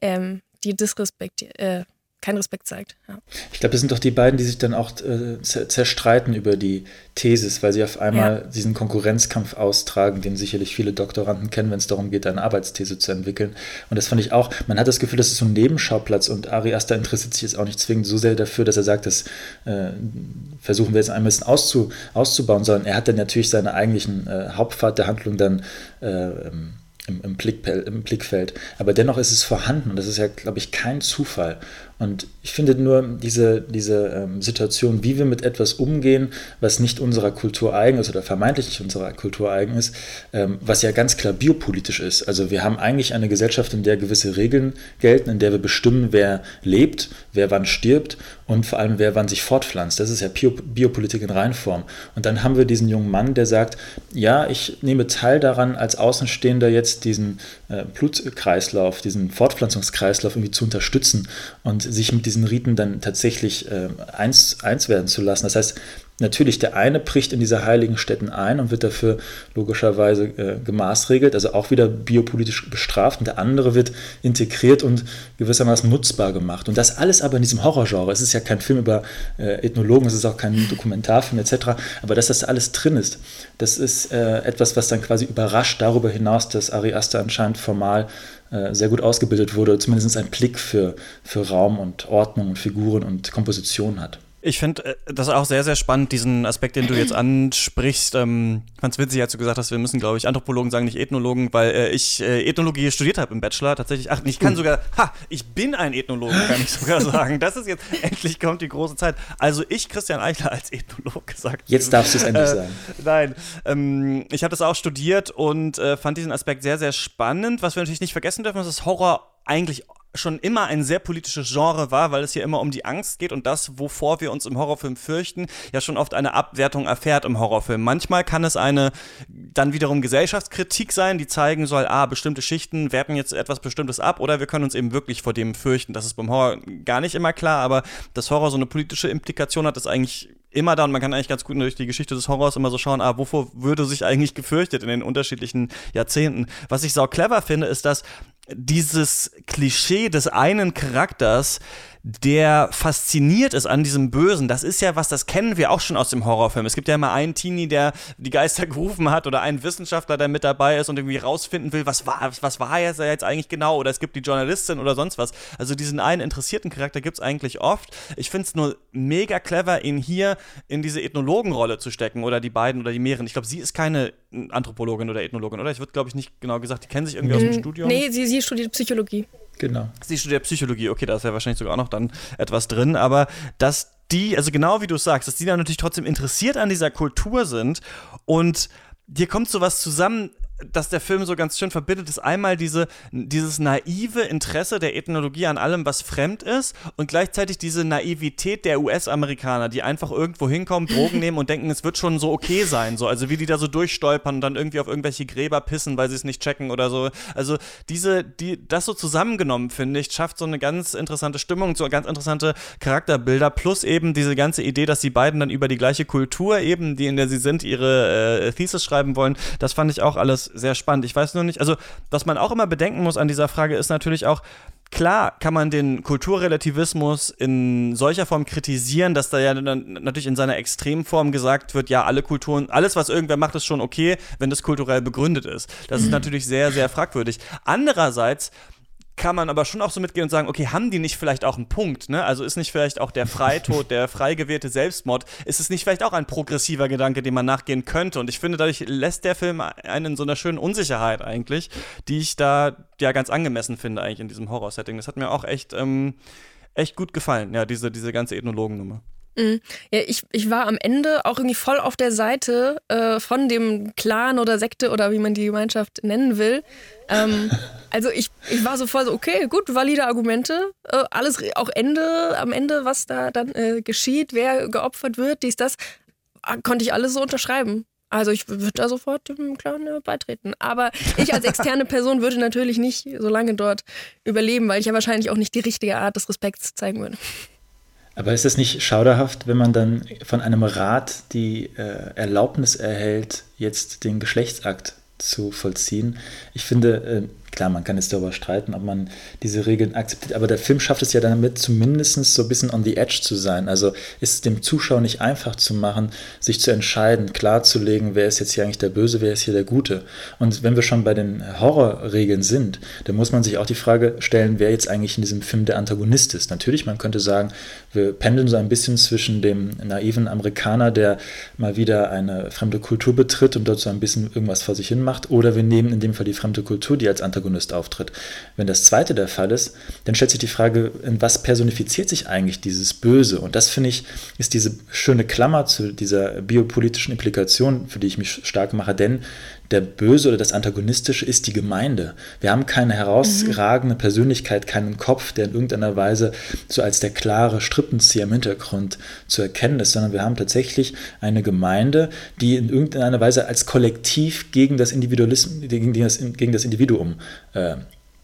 ähm, die Disrespekt, äh, keinen Respekt zeigt. Ja.
Ich glaube, das sind doch die beiden, die sich dann auch äh, zerstreiten über die Thesis, weil sie auf einmal ja. diesen Konkurrenzkampf austragen, den sicherlich viele Doktoranden kennen, wenn es darum geht, eine Arbeitsthese zu entwickeln. Und das fand ich auch, man hat das Gefühl, das ist so ein Nebenschauplatz und Ari Aster interessiert sich jetzt auch nicht zwingend so sehr dafür, dass er sagt, das äh, versuchen wir jetzt ein bisschen auszu, auszubauen, sondern er hat dann natürlich seine eigentlichen äh, Hauptpfad der Handlung dann äh, im, im, Blickfeld, im Blickfeld. Aber dennoch ist es vorhanden und das ist ja, glaube ich, kein Zufall. Und ich finde nur diese, diese ähm, Situation, wie wir mit etwas umgehen, was nicht unserer Kultur eigen ist oder vermeintlich nicht unserer Kultur eigen ist, ähm, was ja ganz klar biopolitisch ist. Also wir haben eigentlich eine Gesellschaft, in der gewisse Regeln gelten, in der wir bestimmen, wer lebt, wer wann stirbt und vor allem wer wann sich fortpflanzt. Das ist ja Bio Biopolitik in Reinform. Und dann haben wir diesen jungen Mann, der sagt, ja, ich nehme teil daran, als Außenstehender jetzt diesen äh, Blutkreislauf, diesen Fortpflanzungskreislauf irgendwie zu unterstützen und sich mit diesen Riten dann tatsächlich äh, eins, eins werden zu lassen. Das heißt, natürlich, der eine bricht in diese heiligen Städten ein und wird dafür logischerweise äh, gemaßregelt, also auch wieder biopolitisch bestraft, und der andere wird integriert und gewissermaßen nutzbar gemacht. Und das alles aber in diesem Horrorgenre. Es ist ja kein Film über äh, Ethnologen, es ist auch kein Dokumentarfilm etc., aber dass das alles drin ist, das ist äh, etwas, was dann quasi überrascht darüber hinaus, dass Ari Aster anscheinend formal sehr gut ausgebildet wurde, zumindest einen Blick für, für Raum und Ordnung und Figuren und Komposition hat.
Ich finde äh, das auch sehr, sehr spannend, diesen Aspekt, den du jetzt ansprichst. Ähm, ganz witzig, als du gesagt hast, wir müssen, glaube ich, Anthropologen sagen, nicht Ethnologen, weil äh, ich äh, Ethnologie studiert habe im Bachelor tatsächlich. Ach, ich kann sogar, ha, ich bin ein Ethnologe, kann ich sogar sagen. Das ist jetzt, [laughs] endlich kommt die große Zeit. Also ich, Christian Eichler, als Ethnologe gesagt.
Jetzt darfst du es endlich
äh,
sagen.
Nein, ähm, ich habe das auch studiert und äh, fand diesen Aspekt sehr, sehr spannend. Was wir natürlich nicht vergessen dürfen, ist, dass Horror eigentlich schon immer ein sehr politisches Genre war, weil es hier immer um die Angst geht und das, wovor wir uns im Horrorfilm fürchten, ja schon oft eine Abwertung erfährt im Horrorfilm. Manchmal kann es eine dann wiederum Gesellschaftskritik sein, die zeigen soll, ah, bestimmte Schichten werten jetzt etwas Bestimmtes ab oder wir können uns eben wirklich vor dem fürchten. Das ist beim Horror gar nicht immer klar, aber dass Horror so eine politische Implikation hat, ist eigentlich immer da und man kann eigentlich ganz gut durch die Geschichte des Horrors immer so schauen, ah, wovor würde sich eigentlich gefürchtet in den unterschiedlichen Jahrzehnten. Was ich sau clever finde, ist, dass dieses Klischee des einen Charakters der fasziniert ist an diesem Bösen. Das ist ja was, das kennen wir auch schon aus dem Horrorfilm. Es gibt ja immer einen Teenie, der die Geister [laughs] gerufen hat oder einen Wissenschaftler, der mit dabei ist und irgendwie rausfinden will, was war, was war er jetzt eigentlich genau oder es gibt die Journalistin oder sonst was. Also diesen einen interessierten Charakter gibt es eigentlich oft. Ich finde es nur mega clever, ihn hier in diese Ethnologenrolle zu stecken oder die beiden oder die mehreren. Ich glaube, sie ist keine Anthropologin oder Ethnologin, oder? Ich wird, glaube ich, nicht genau gesagt. Die kennen sich irgendwie aus dem Studium.
Nee, sie, sie studiert Psychologie.
Genau.
Sie studiert Psychologie, okay, da ist ja wahrscheinlich sogar auch noch dann etwas drin, aber dass die, also genau wie du sagst, dass die dann natürlich trotzdem interessiert an dieser Kultur sind und dir kommt sowas zusammen, dass der Film so ganz schön verbindet, ist einmal diese, dieses naive Interesse der Ethnologie an allem, was fremd ist und gleichzeitig diese Naivität der US-Amerikaner, die einfach irgendwo hinkommen, Drogen [laughs] nehmen und denken, es wird schon so okay sein. So. Also wie die da so durchstolpern und dann irgendwie auf irgendwelche Gräber pissen, weil sie es nicht checken oder so. Also diese, die, das so zusammengenommen, finde ich, schafft so eine ganz interessante Stimmung, so ganz interessante Charakterbilder, plus eben diese ganze Idee, dass die beiden dann über die gleiche Kultur eben, die in der sie sind, ihre äh, Thesis schreiben wollen. Das fand ich auch alles sehr spannend. Ich weiß nur nicht, also was man auch immer bedenken muss an dieser Frage ist natürlich auch, Klar kann man den Kulturrelativismus in solcher Form kritisieren, dass da ja dann natürlich in seiner Extremform gesagt wird, ja, alle Kulturen, alles, was irgendwer macht, ist schon okay, wenn das kulturell begründet ist. Das ist mhm. natürlich sehr, sehr fragwürdig. Andererseits kann man aber schon auch so mitgehen und sagen, okay, haben die nicht vielleicht auch einen Punkt, ne? Also ist nicht vielleicht auch der Freitod, der frei gewählte Selbstmord, ist es nicht vielleicht auch ein progressiver Gedanke, dem man nachgehen könnte? Und ich finde, dadurch lässt der Film einen in so einer schönen Unsicherheit eigentlich, die ich da ja ganz angemessen finde eigentlich in diesem Horror-Setting. Das hat mir auch echt, ähm, echt gut gefallen, ja, diese, diese ganze Ethnologennummer.
Mhm. Ja, ich, ich war am Ende auch irgendwie voll auf der Seite äh, von dem Clan oder Sekte oder wie man die Gemeinschaft nennen will. Ähm, [laughs] also ich, ich war so voll so, okay, gut, valide Argumente. Äh, alles auch Ende, am Ende, was da dann äh, geschieht, wer geopfert wird, dies, das, ah, konnte ich alles so unterschreiben. Also ich würde da sofort dem Clan äh, beitreten. Aber ich als externe Person würde natürlich nicht so lange dort überleben, weil ich ja wahrscheinlich auch nicht die richtige Art des Respekts zeigen würde.
Aber ist es nicht schauderhaft, wenn man dann von einem Rat die äh, Erlaubnis erhält, jetzt den Geschlechtsakt zu vollziehen? Ich finde, äh, Klar, man kann jetzt darüber streiten, ob man diese Regeln akzeptiert, aber der Film schafft es ja damit, zumindest so ein bisschen on the edge zu sein. Also ist es dem Zuschauer nicht einfach zu machen, sich zu entscheiden, klarzulegen, wer ist jetzt hier eigentlich der Böse, wer ist hier der Gute. Und wenn wir schon bei den Horrorregeln sind, dann muss man sich auch die Frage stellen, wer jetzt eigentlich in diesem Film der Antagonist ist. Natürlich, man könnte sagen, wir pendeln so ein bisschen zwischen dem naiven Amerikaner, der mal wieder eine fremde Kultur betritt und dort so ein bisschen irgendwas vor sich hin macht, oder wir nehmen in dem Fall die fremde Kultur, die als Antagonist Protagonist auftritt. Wenn das zweite der Fall ist, dann stellt sich die Frage, in was personifiziert sich eigentlich dieses Böse? Und das finde ich, ist diese schöne Klammer zu dieser biopolitischen Implikation, für die ich mich stark mache, denn der Böse oder das Antagonistische ist die Gemeinde. Wir haben keine herausragende Persönlichkeit, keinen Kopf, der in irgendeiner Weise so als der klare Strippenzieher im Hintergrund zu erkennen ist, sondern wir haben tatsächlich eine Gemeinde, die in irgendeiner Weise als Kollektiv gegen das, Individualismus, gegen das, gegen das Individuum äh,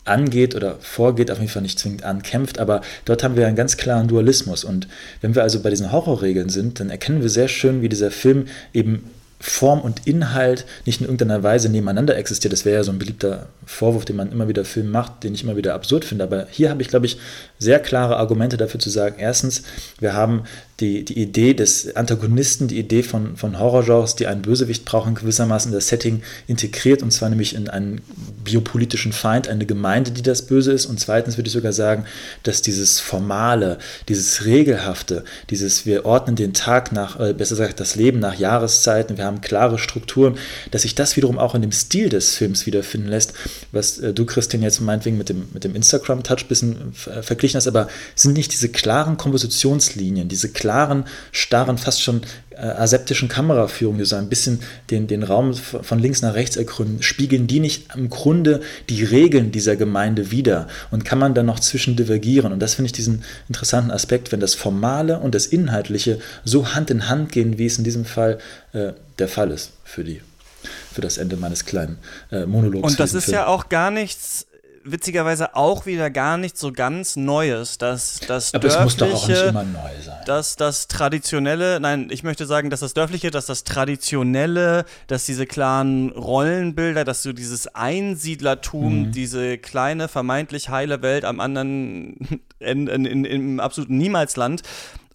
angeht oder vorgeht, auf jeden Fall nicht zwingend ankämpft, aber dort haben wir einen ganz klaren Dualismus. Und wenn wir also bei diesen Horrorregeln sind, dann erkennen wir sehr schön, wie dieser Film eben Form und Inhalt nicht in irgendeiner Weise nebeneinander existiert. Das wäre ja so ein beliebter Vorwurf, den man immer wieder Film macht, den ich immer wieder absurd finde. Aber hier habe ich, glaube ich, sehr klare Argumente dafür zu sagen, erstens, wir haben die, die Idee des Antagonisten, die Idee von, von Horrorgenres, die einen Bösewicht brauchen, gewissermaßen das Setting integriert, und zwar nämlich in einen biopolitischen Feind, eine Gemeinde, die das Böse ist. Und zweitens würde ich sogar sagen, dass dieses Formale, dieses Regelhafte, dieses wir ordnen den Tag nach, äh, besser gesagt das Leben nach Jahreszeiten, wir haben klare Strukturen, dass sich das wiederum auch in dem Stil des Films wiederfinden lässt, was äh, du, Christian, jetzt meinetwegen mit dem, mit dem Instagram-Touch ein bisschen äh, verglichen hast, aber sind nicht diese klaren Kompositionslinien, diese klaren klaren, starren, fast schon äh, aseptischen Kameraführung, die so ein bisschen den, den Raum von links nach rechts ergründen, spiegeln die nicht im Grunde die Regeln dieser Gemeinde wider? Und kann man dann noch zwischen divergieren? Und das finde ich diesen interessanten Aspekt, wenn das Formale und das Inhaltliche so Hand in Hand gehen, wie es in diesem Fall äh, der Fall ist für die für das Ende meines kleinen äh, Monologs.
Und das ist Film. ja auch gar nichts witzigerweise auch wieder gar nicht so ganz Neues. Das, das
Aber es muss doch auch nicht immer neu sein.
Das, Traditionelle, nein, ich möchte sagen, dass das Dörfliche, dass das Traditionelle, dass diese klaren Rollenbilder, dass so dieses Einsiedlertum, mhm. diese kleine, vermeintlich heile Welt am anderen [laughs] Ende, in, in, im absoluten Niemalsland,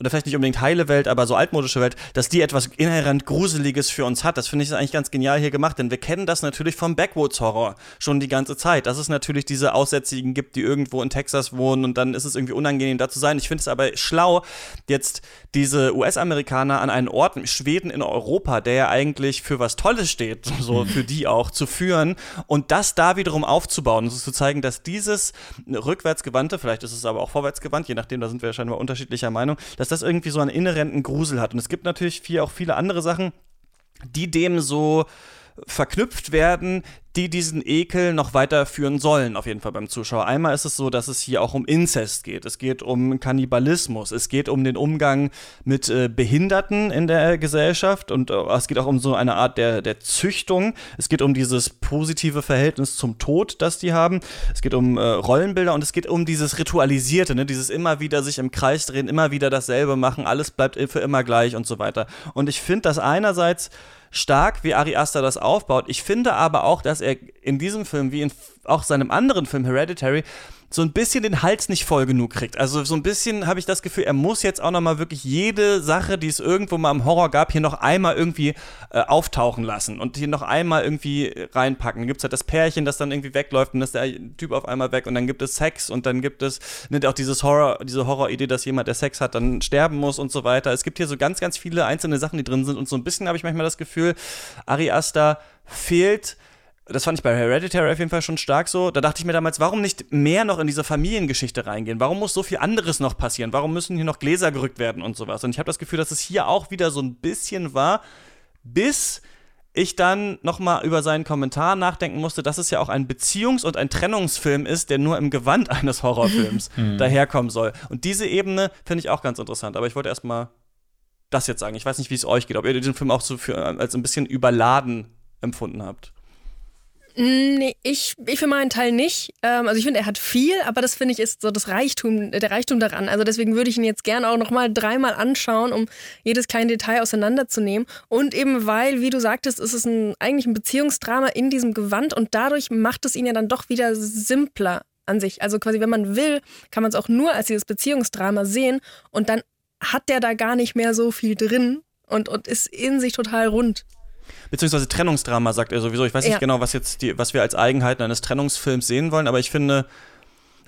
oder vielleicht nicht unbedingt heile Welt, aber so altmodische Welt, dass die etwas inhärent Gruseliges für uns hat. Das finde ich eigentlich ganz genial hier gemacht, denn wir kennen das natürlich vom Backwoods-Horror schon die ganze Zeit, dass es natürlich diese Aussätzigen gibt, die irgendwo in Texas wohnen und dann ist es irgendwie unangenehm da zu sein. Ich finde es aber schlau, jetzt diese US-Amerikaner an einen Ort, Schweden in Europa, der ja eigentlich für was Tolles steht, [laughs] so für die auch, zu führen und das da wiederum aufzubauen und so zu zeigen, dass dieses rückwärtsgewandte, vielleicht ist es aber auch vorwärtsgewandt, je nachdem, da sind wir scheinbar unterschiedlicher Meinung, dass das irgendwie so einen inhärenten Grusel hat. Und es gibt natürlich viel, auch viele andere Sachen, die dem so verknüpft werden, die diesen Ekel noch weiterführen sollen, auf jeden Fall beim Zuschauer. Einmal ist es so, dass es hier auch um Inzest geht. Es geht um Kannibalismus. Es geht um den Umgang mit äh, Behinderten in der Gesellschaft und äh, es geht auch um so eine Art der, der Züchtung. Es geht um dieses positive Verhältnis zum Tod, das die haben. Es geht um äh, Rollenbilder und es geht um dieses Ritualisierte, ne? dieses immer wieder sich im Kreis drehen, immer wieder dasselbe machen, alles bleibt für immer gleich und so weiter. Und ich finde das einerseits stark, wie Ari Aster das aufbaut. Ich finde aber auch, dass er in diesem Film, wie in auch seinem anderen Film Hereditary, so ein bisschen den Hals nicht voll genug kriegt. Also so ein bisschen habe ich das Gefühl, er muss jetzt auch noch mal wirklich jede Sache, die es irgendwo mal im Horror gab, hier noch einmal irgendwie äh, auftauchen lassen und hier noch einmal irgendwie reinpacken. Dann gibt es halt das Pärchen, das dann irgendwie wegläuft und dann ist der Typ auf einmal weg und dann gibt es Sex und dann gibt es ne, auch dieses Horror, diese Horror-Idee, dass jemand, der Sex hat, dann sterben muss und so weiter. Es gibt hier so ganz, ganz viele einzelne Sachen, die drin sind und so ein bisschen habe ich manchmal das Gefühl, Ari Aster fehlt das fand ich bei Hereditary auf jeden Fall schon stark so. Da dachte ich mir damals, warum nicht mehr noch in diese Familiengeschichte reingehen? Warum muss so viel anderes noch passieren? Warum müssen hier noch Gläser gerückt werden und sowas? Und ich habe das Gefühl, dass es hier auch wieder so ein bisschen war, bis ich dann nochmal über seinen Kommentar nachdenken musste, dass es ja auch ein Beziehungs- und ein Trennungsfilm ist, der nur im Gewand [laughs] eines Horrorfilms [laughs] mhm. daherkommen soll. Und diese Ebene finde ich auch ganz interessant. Aber ich wollte erstmal das jetzt sagen. Ich weiß nicht, wie es euch geht, ob ihr diesen Film auch so für, als ein bisschen überladen empfunden habt.
Nee, ich, ich für meinen Teil nicht. Ähm, also ich finde, er hat viel, aber das finde ich ist so das Reichtum, der Reichtum daran. Also deswegen würde ich ihn jetzt gerne auch nochmal dreimal anschauen, um jedes kleine Detail auseinanderzunehmen. Und eben weil, wie du sagtest, ist es ein, eigentlich ein Beziehungsdrama in diesem Gewand und dadurch macht es ihn ja dann doch wieder simpler an sich. Also quasi, wenn man will, kann man es auch nur als dieses Beziehungsdrama sehen und dann hat der da gar nicht mehr so viel drin und, und ist in sich total rund
beziehungsweise Trennungsdrama sagt er sowieso. Ich weiß nicht genau, was jetzt die, was wir als Eigenheiten eines Trennungsfilms sehen wollen, aber ich finde,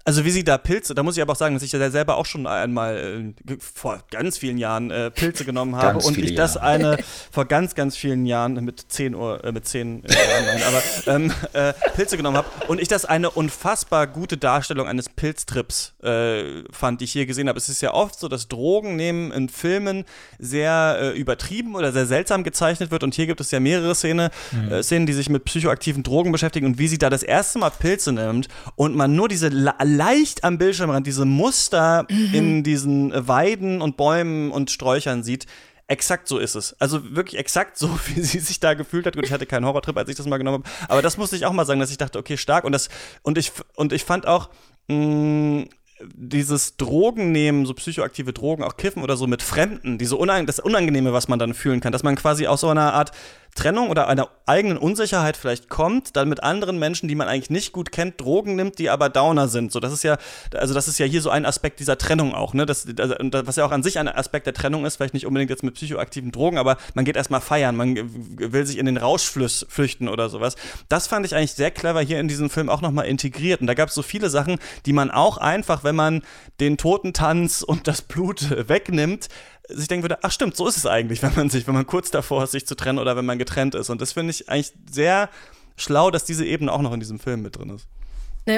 also wie sie da Pilze, da muss ich aber auch sagen, dass ich ja selber auch schon einmal äh, vor ganz vielen Jahren äh, Pilze genommen habe und ich das Jahre. eine vor ganz, ganz vielen Jahren mit zehn Uhr, äh, mit zehn äh, Jahren, aber ähm, äh, Pilze genommen habe und ich das eine unfassbar gute Darstellung eines Pilztrips äh, fand, die ich hier gesehen habe. Es ist ja oft so, dass Drogen nehmen in Filmen sehr übertrieben oder sehr seltsam gezeichnet wird und hier gibt es ja mehrere Szene, mhm. Szenen, die sich mit psychoaktiven Drogen beschäftigen und wie sie da das erste Mal Pilze nimmt und man nur diese leicht am Bildschirmrand diese Muster mhm. in diesen Weiden und Bäumen und Sträuchern sieht. Exakt so ist es. Also wirklich exakt so, [laughs] wie sie sich da gefühlt hat. Gut, ich hatte keinen Horrortrip, als ich das mal genommen habe. Aber das musste ich auch mal sagen, dass ich dachte, okay, stark. Und, das, und, ich, und ich fand auch, mh, mm, dieses Drogen nehmen, so psychoaktive Drogen, auch Kiffen oder so mit Fremden, diese Unang das Unangenehme, was man dann fühlen kann, dass man quasi aus so einer Art Trennung oder einer eigenen Unsicherheit vielleicht kommt, dann mit anderen Menschen, die man eigentlich nicht gut kennt, Drogen nimmt, die aber Downer sind. So, das ist ja, also das ist ja hier so ein Aspekt dieser Trennung auch, ne? Das, also, was ja auch an sich ein Aspekt der Trennung ist, vielleicht nicht unbedingt jetzt mit psychoaktiven Drogen, aber man geht erstmal feiern, man will sich in den Rauschfluss flüchten oder sowas. Das fand ich eigentlich sehr clever hier in diesem Film auch nochmal integriert. Und da gab es so viele Sachen, die man auch einfach, wenn man den Totentanz und das Blut [laughs] wegnimmt, sich denken würde, ach stimmt, so ist es eigentlich, [laughs] wenn man sich, wenn man kurz davor ist, sich zu trennen oder wenn man getrennt ist. Und das finde ich eigentlich sehr schlau, dass diese Ebene auch noch in diesem Film mit drin ist.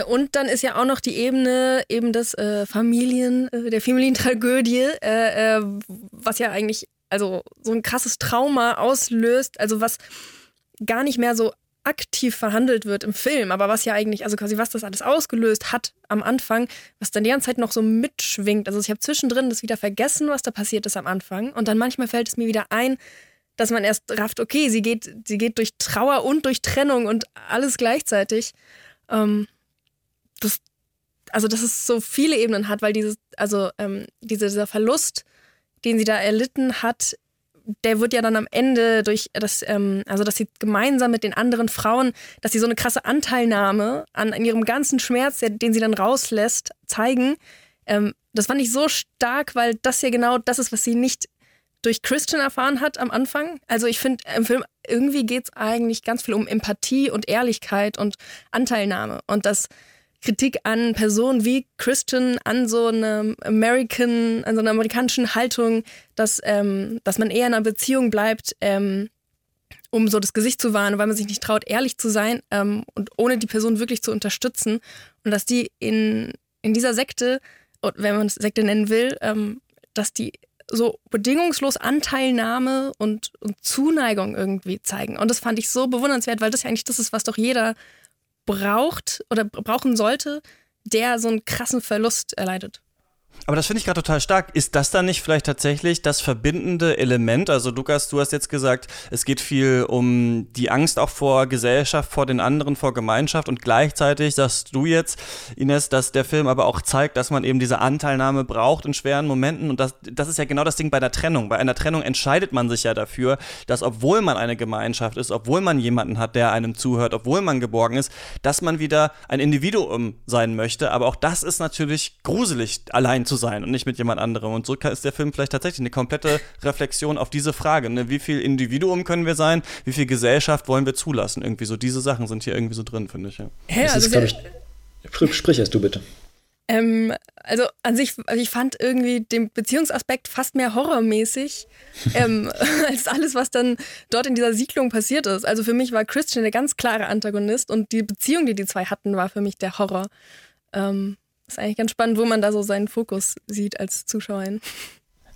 Und dann ist ja auch noch die Ebene eben des äh, Familien, äh, der Familientragödie, äh, äh, was ja eigentlich also so ein krasses Trauma auslöst, also was gar nicht mehr so aktiv verhandelt wird im Film, aber was ja eigentlich, also quasi was das alles ausgelöst hat am Anfang, was dann die ganze Zeit noch so mitschwingt. Also ich habe zwischendrin das wieder vergessen, was da passiert ist am Anfang und dann manchmal fällt es mir wieder ein, dass man erst rafft, okay, sie geht, sie geht durch Trauer und durch Trennung und alles gleichzeitig. Ähm, das, also dass es so viele Ebenen hat, weil dieses, also ähm, dieser Verlust, den sie da erlitten hat, der wird ja dann am Ende durch das, ähm, also dass sie gemeinsam mit den anderen Frauen, dass sie so eine krasse Anteilnahme an, an ihrem ganzen Schmerz, den sie dann rauslässt, zeigen. Ähm, das fand ich so stark, weil das ja genau das ist, was sie nicht durch Christian erfahren hat am Anfang. Also ich finde, im Film irgendwie geht es eigentlich ganz viel um Empathie und Ehrlichkeit und Anteilnahme. Und das Kritik an Personen wie Christian, an so eine American, an so einer amerikanischen Haltung, dass, ähm, dass man eher in einer Beziehung bleibt, ähm, um so das Gesicht zu wahren, weil man sich nicht traut, ehrlich zu sein ähm, und ohne die Person wirklich zu unterstützen. Und dass die in, in dieser Sekte, wenn man es Sekte nennen will, ähm, dass die so bedingungslos Anteilnahme und, und Zuneigung irgendwie zeigen. Und das fand ich so bewundernswert, weil das ja eigentlich das ist, was doch jeder braucht oder brauchen sollte, der so einen krassen Verlust erleidet.
Aber das finde ich gerade total stark. Ist das dann nicht vielleicht tatsächlich das verbindende Element? Also Lukas, du hast jetzt gesagt, es geht viel um die Angst auch vor Gesellschaft, vor den anderen, vor Gemeinschaft und gleichzeitig sagst du jetzt, Ines, dass der Film aber auch zeigt, dass man eben diese Anteilnahme braucht in schweren Momenten und das, das ist ja genau das Ding bei der Trennung. Bei einer Trennung entscheidet man sich ja dafür, dass obwohl man eine Gemeinschaft ist, obwohl man jemanden hat, der einem zuhört, obwohl man geborgen ist, dass man wieder ein Individuum sein möchte. Aber auch das ist natürlich gruselig, allein zu sein und nicht mit jemand anderem. Und so ist der Film vielleicht tatsächlich eine komplette Reflexion auf diese Frage. Ne? Wie viel Individuum können wir sein? Wie viel Gesellschaft wollen wir zulassen? Irgendwie so diese Sachen sind hier irgendwie so drin, finde ich. Ja.
Ja, also ist, ich, sprich erst du bitte.
Ähm, also an sich, also ich fand irgendwie den Beziehungsaspekt fast mehr horrormäßig [laughs] ähm, [laughs] als alles, was dann dort in dieser Siedlung passiert ist. Also für mich war Christian der ganz klare Antagonist und die Beziehung, die die zwei hatten, war für mich der Horror. Ähm, ist eigentlich ganz spannend, wo man da so seinen Fokus sieht als Zuschauerin.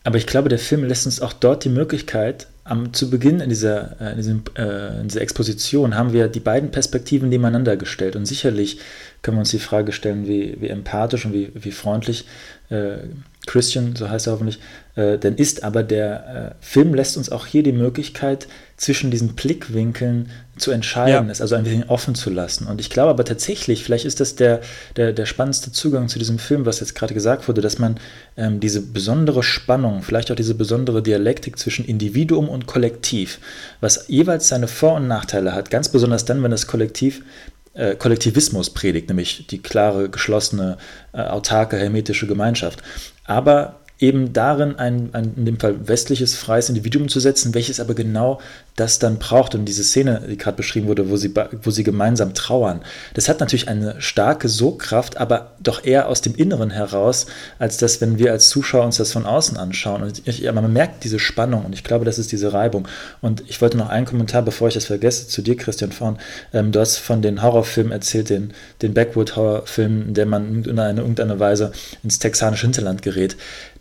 Aber ich glaube, der Film lässt uns auch dort die Möglichkeit, am, zu Beginn in dieser, äh, in, diesem, äh, in dieser Exposition haben wir die beiden Perspektiven nebeneinander gestellt. Und sicherlich können wir uns die Frage stellen, wie, wie empathisch und wie, wie freundlich äh, Christian, so heißt er hoffentlich, äh, denn ist, aber der äh, Film lässt uns auch hier die Möglichkeit, zwischen diesen Blickwinkeln zu entscheiden, ja. es also ein bisschen offen zu lassen. Und ich glaube aber tatsächlich, vielleicht ist das der, der, der spannendste Zugang zu diesem Film, was jetzt gerade gesagt wurde, dass man ähm, diese besondere Spannung, vielleicht auch diese besondere Dialektik zwischen Individuum und Kollektiv, was jeweils seine Vor- und Nachteile hat, ganz besonders dann, wenn das Kollektiv äh, Kollektivismus predigt, nämlich die klare, geschlossene, äh, autarke, hermetische Gemeinschaft. Aber eben darin ein, ein, in dem Fall westliches, freies Individuum zu setzen, welches aber genau das dann braucht. Und diese Szene, die gerade beschrieben wurde, wo sie, wo sie gemeinsam trauern, das hat natürlich eine starke Sogkraft, aber doch eher aus dem Inneren heraus, als das, wenn wir als Zuschauer uns das von außen anschauen. Und ich, man merkt diese Spannung und ich glaube, das ist diese Reibung. Und ich wollte noch einen Kommentar, bevor ich das vergesse, zu dir, Christian Vorn. Ähm, du hast von den Horrorfilmen erzählt, den, den Backwood-Horrorfilmen, in der man in einer irgendeiner Weise ins texanische Hinterland gerät.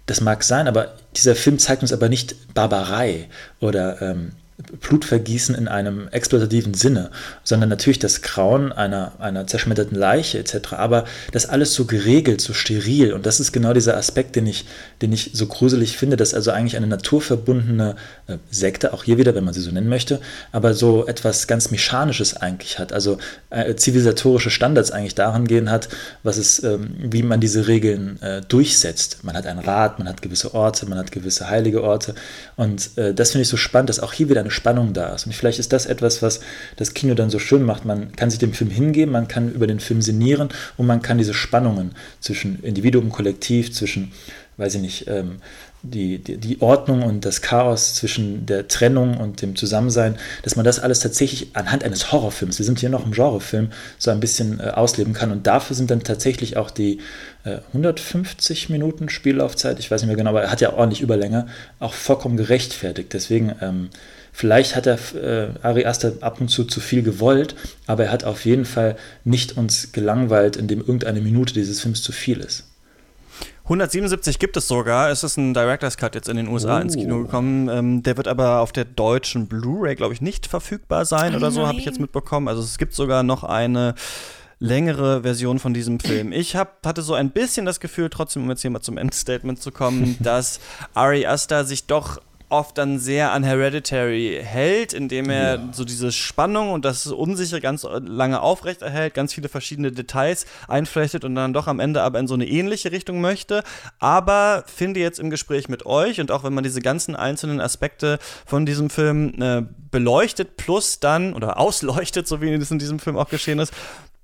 Das mag sein, aber dieser Film zeigt uns aber nicht Barbarei oder ähm, Blutvergießen in einem exploitativen Sinne, sondern natürlich das Grauen einer, einer zerschmetterten Leiche etc. Aber das alles so geregelt, so steril. Und das ist genau dieser Aspekt, den ich, den ich so gruselig finde, dass also eigentlich eine naturverbundene äh, Sekte, auch hier wieder, wenn man sie so nennen möchte, aber so etwas ganz Mechanisches eigentlich hat. Also äh, zivilisatorische Standards eigentlich daran gehen hat, was es, ähm, wie man diese Regeln äh, durchsetzt. Man hat einen Rat, man hat gewisse Orte, man hat gewisse heilige Orte. Und äh, das finde ich so spannend, dass auch hier wieder eine Spannung da ist. Und vielleicht ist das etwas, was das Kino dann so schön macht. Man kann sich dem Film hingeben, man kann über den Film sinnieren und man kann diese Spannungen zwischen Individuum Kollektiv, zwischen, weiß ich nicht, ähm, die, die, die, Ordnung und das Chaos zwischen der Trennung und dem Zusammensein, dass man das alles tatsächlich anhand eines Horrorfilms, wir sind hier noch im Genrefilm, so ein bisschen äh, ausleben kann. Und dafür sind dann tatsächlich auch die äh, 150 Minuten Spiellaufzeit, ich weiß nicht mehr genau, aber er hat ja ordentlich Überlänge, auch vollkommen gerechtfertigt. Deswegen ähm, Vielleicht hat er äh, Ari Aster ab und zu zu viel gewollt, aber er hat auf jeden Fall nicht uns gelangweilt, indem irgendeine Minute dieses Films zu viel ist.
177 gibt es sogar. Es ist ein Director's Cut jetzt in den USA oh. ins Kino gekommen. Ähm, der wird aber auf der deutschen Blu-ray, glaube ich, nicht verfügbar sein oh, oder so, habe ich jetzt mitbekommen. Also es gibt sogar noch eine längere Version von diesem Film. Ich hab, hatte so ein bisschen das Gefühl, trotzdem, um jetzt hier mal zum Endstatement zu kommen, [laughs] dass Ari Aster sich doch oft dann sehr an Hereditary hält, indem er ja. so diese Spannung und das Unsichere ganz lange aufrechterhält, ganz viele verschiedene Details einflechtet und dann doch am Ende aber in so eine ähnliche Richtung möchte. Aber finde jetzt im Gespräch mit euch und auch wenn man diese ganzen einzelnen Aspekte von diesem Film äh, beleuchtet, plus dann oder ausleuchtet, so wie es in diesem Film auch geschehen ist,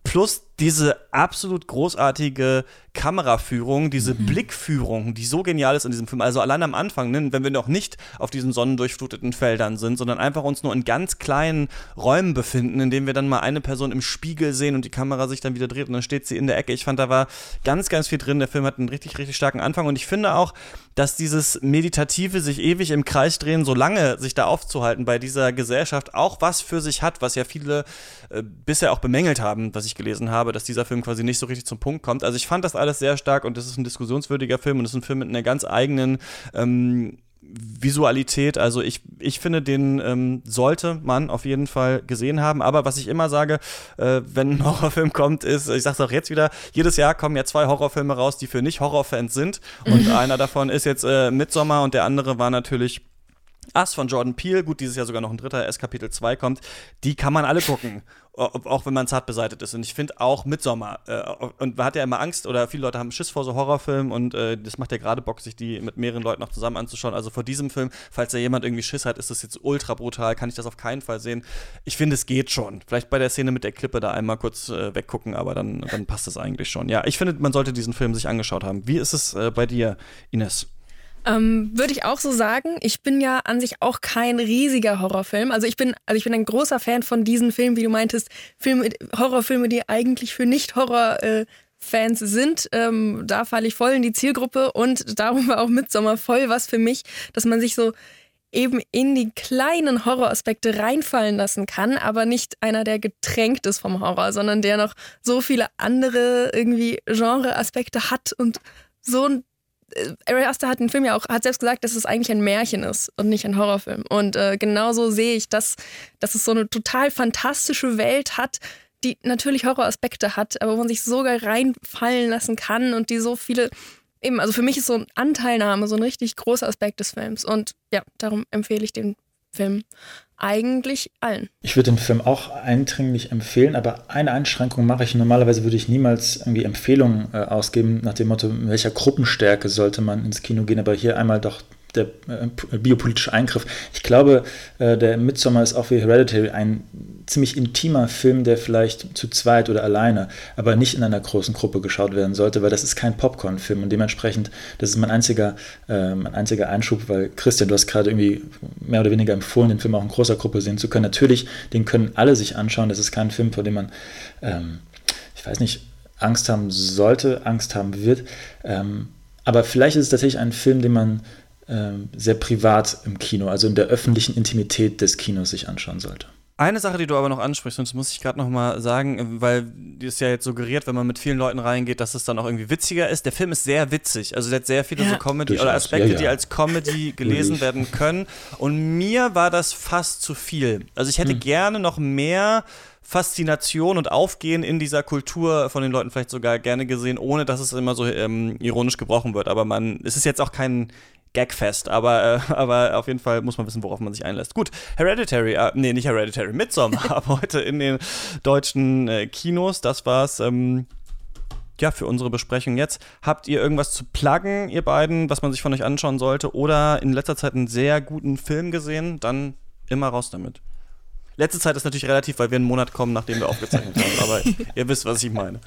plus diese absolut großartige Kameraführung, diese mhm. Blickführung, die so genial ist in diesem Film. Also allein am Anfang, ne, wenn wir noch nicht auf diesen sonnendurchfluteten Feldern sind, sondern einfach uns nur in ganz kleinen Räumen befinden, in denen wir dann mal eine Person im Spiegel sehen und die Kamera sich dann wieder dreht und dann steht sie in der Ecke. Ich fand, da war ganz, ganz viel drin. Der Film hat einen richtig, richtig starken Anfang und ich finde auch, dass dieses Meditative, sich ewig im Kreis drehen, so lange sich da aufzuhalten bei dieser Gesellschaft, auch was für sich hat, was ja viele äh, bisher auch bemängelt haben, was ich gelesen habe habe, dass dieser Film quasi nicht so richtig zum Punkt kommt. Also ich fand das alles sehr stark und das ist ein diskussionswürdiger Film und das ist ein Film mit einer ganz eigenen ähm, Visualität. Also ich, ich finde, den ähm, sollte man auf jeden Fall gesehen haben. Aber was ich immer sage, äh, wenn ein [laughs] Horrorfilm kommt, ist, ich sage es auch jetzt wieder, jedes Jahr kommen ja zwei Horrorfilme raus, die für Nicht-Horrorfans sind. Und [laughs] einer davon ist jetzt äh, Midsommar und der andere war natürlich Ass von Jordan Peele, gut, dieses Jahr sogar noch ein dritter S Kapitel 2 kommt, die kann man alle gucken [laughs] auch wenn man zart beseitigt ist. Und ich finde auch Midsommar, äh, und man hat ja immer Angst, oder viele Leute haben Schiss vor so Horrorfilmen und äh, das macht ja gerade Bock, sich die mit mehreren Leuten noch zusammen anzuschauen. Also vor diesem Film, falls da jemand irgendwie Schiss hat, ist das jetzt ultra brutal, kann ich das auf keinen Fall sehen. Ich finde, es geht schon. Vielleicht bei der Szene mit der Klippe da einmal kurz äh, weggucken, aber dann, dann passt es eigentlich schon. Ja, ich finde, man sollte diesen Film sich angeschaut haben. Wie ist es äh, bei dir, Ines?
Ähm, Würde ich auch so sagen. Ich bin ja an sich auch kein riesiger Horrorfilm. Also ich bin, also ich bin ein großer Fan von diesen Filmen, wie du meintest, Filme, Horrorfilme, die eigentlich für Nicht-Horror äh, sind. Ähm, da falle ich voll in die Zielgruppe und darum war auch Midsommar voll was für mich, dass man sich so eben in die kleinen Horroraspekte reinfallen lassen kann, aber nicht einer, der getränkt ist vom Horror, sondern der noch so viele andere irgendwie Genreaspekte hat und so ein Ari Aster hat den Film ja auch, hat selbst gesagt, dass es eigentlich ein Märchen ist und nicht ein Horrorfilm. Und äh, genauso sehe ich das, dass es so eine total fantastische Welt hat, die natürlich Horroraspekte hat, aber wo man sich sogar reinfallen lassen kann und die so viele eben, also für mich ist so eine Anteilnahme so ein richtig großer Aspekt des Films. Und ja, darum empfehle ich den Film eigentlich allen.
Ich würde den Film auch eindringlich empfehlen, aber eine Einschränkung mache ich. Normalerweise würde ich niemals irgendwie Empfehlungen äh, ausgeben nach dem Motto, in welcher Gruppenstärke sollte man ins Kino gehen, aber hier einmal doch der äh, biopolitische Eingriff. Ich glaube, äh, der Midsommar ist auch wie Hereditary ein ziemlich intimer Film, der vielleicht zu zweit oder alleine, aber nicht in einer großen Gruppe geschaut werden sollte, weil das ist kein Popcorn-Film und dementsprechend, das ist mein einziger, äh, mein einziger Einschub, weil Christian, du hast gerade irgendwie mehr oder weniger empfohlen, den Film auch in großer Gruppe sehen zu können. Natürlich, den können alle sich anschauen, das ist kein Film, vor dem man, ähm, ich weiß nicht, Angst haben sollte, Angst haben wird, ähm, aber vielleicht ist es tatsächlich ein Film, den man sehr privat im Kino, also in der öffentlichen Intimität des Kinos sich anschauen sollte.
Eine Sache, die du aber noch ansprichst, und das muss ich gerade noch mal sagen, weil es ja jetzt suggeriert, wenn man mit vielen Leuten reingeht, dass es dann auch irgendwie witziger ist. Der Film ist sehr witzig. Also der hat sehr viele ja. so Comedy oder Aspekte, ja, ja. die als Comedy [laughs] gelesen werden können. Und mir war das fast zu viel. Also ich hätte hm. gerne noch mehr Faszination und Aufgehen in dieser Kultur von den Leuten vielleicht sogar gerne gesehen, ohne dass es immer so ähm, ironisch gebrochen wird. Aber man, es ist jetzt auch kein Gagfest, aber, äh, aber auf jeden Fall muss man wissen, worauf man sich einlässt. Gut, Hereditary, äh, nee, nicht Hereditary, Midsommar [laughs] ab heute in den deutschen äh, Kinos. Das war's. Ähm, ja, für unsere Besprechung jetzt. Habt ihr irgendwas zu pluggen, ihr beiden, was man sich von euch anschauen sollte? Oder in letzter Zeit einen sehr guten Film gesehen? Dann immer raus damit. Letzte Zeit ist natürlich relativ, weil wir einen Monat kommen, nachdem wir aufgezeichnet haben. Aber [laughs] ihr wisst, was ich meine.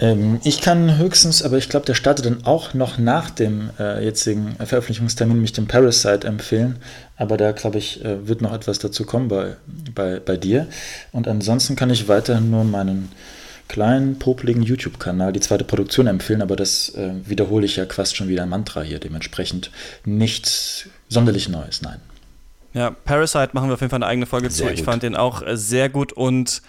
Ähm, ich kann höchstens, aber ich glaube, der startet dann auch noch nach dem äh, jetzigen Veröffentlichungstermin, mich dem Parasite empfehlen. Aber da, glaube ich, äh, wird noch etwas dazu kommen bei, bei, bei dir. Und ansonsten kann ich weiterhin nur meinen kleinen, popeligen YouTube-Kanal, die zweite Produktion empfehlen, aber das äh, wiederhole ich ja quasi schon wieder ein Mantra hier, dementsprechend nichts sonderlich Neues, nein.
Ja, Parasite machen wir auf jeden Fall eine eigene Folge sehr zu. Gut. Ich fand den auch äh, sehr gut und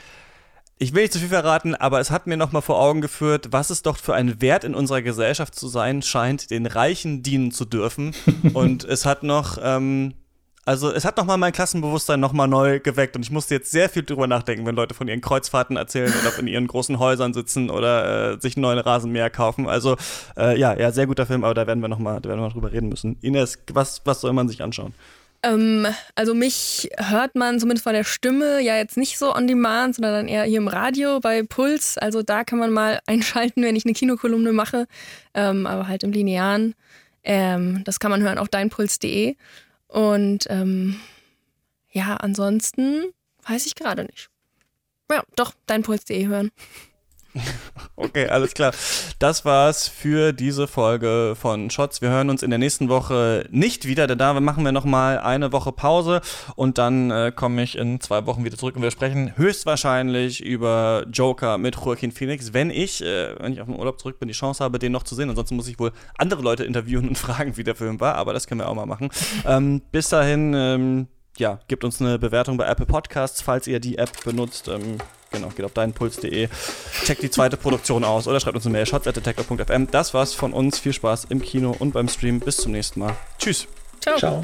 ich will nicht zu viel verraten, aber es hat mir nochmal vor Augen geführt, was es doch für ein Wert in unserer Gesellschaft zu sein scheint, den Reichen dienen zu dürfen. [laughs] und es hat noch, ähm, also es hat nochmal mein Klassenbewusstsein nochmal neu geweckt und ich musste jetzt sehr viel drüber nachdenken, wenn Leute von ihren Kreuzfahrten erzählen oder in ihren großen Häusern sitzen oder äh, sich einen neuen Rasenmäher kaufen. Also äh, ja, ja, sehr guter Film, aber da werden wir nochmal noch drüber reden müssen. Ines, was, was soll man sich anschauen?
Ähm, also mich hört man zumindest von der Stimme ja jetzt nicht so on demand, sondern dann eher hier im Radio bei Puls. Also da kann man mal [laughs] einschalten, wenn ich eine Kinokolumne mache, ähm, aber halt im Linearen. Ähm, das kann man hören auf deinpuls.de. Und ähm, ja, ansonsten weiß ich gerade nicht. Ja, doch, deinpuls.de hören. [laughs]
Okay, alles klar. Das war's für diese Folge von Shots. Wir hören uns in der nächsten Woche nicht wieder, denn da machen wir nochmal eine Woche Pause und dann äh, komme ich in zwei Wochen wieder zurück und wir sprechen höchstwahrscheinlich über Joker mit Joaquin Phoenix, wenn ich, äh, wenn ich auf dem Urlaub zurück bin, die Chance habe, den noch zu sehen. Ansonsten muss ich wohl andere Leute interviewen und [laughs] fragen, wie der Film war, aber das können wir auch mal machen. Ähm, bis dahin, ähm, ja, gebt uns eine Bewertung bei Apple Podcasts, falls ihr die App benutzt. Ähm, genau, geht auf deinpuls.de, checkt die zweite Produktion aus oder schreibt uns eine Mail, shots.detector.fm. Das war's von uns. Viel Spaß im Kino und beim Stream. Bis zum nächsten Mal. Tschüss.
Ciao. Ciao.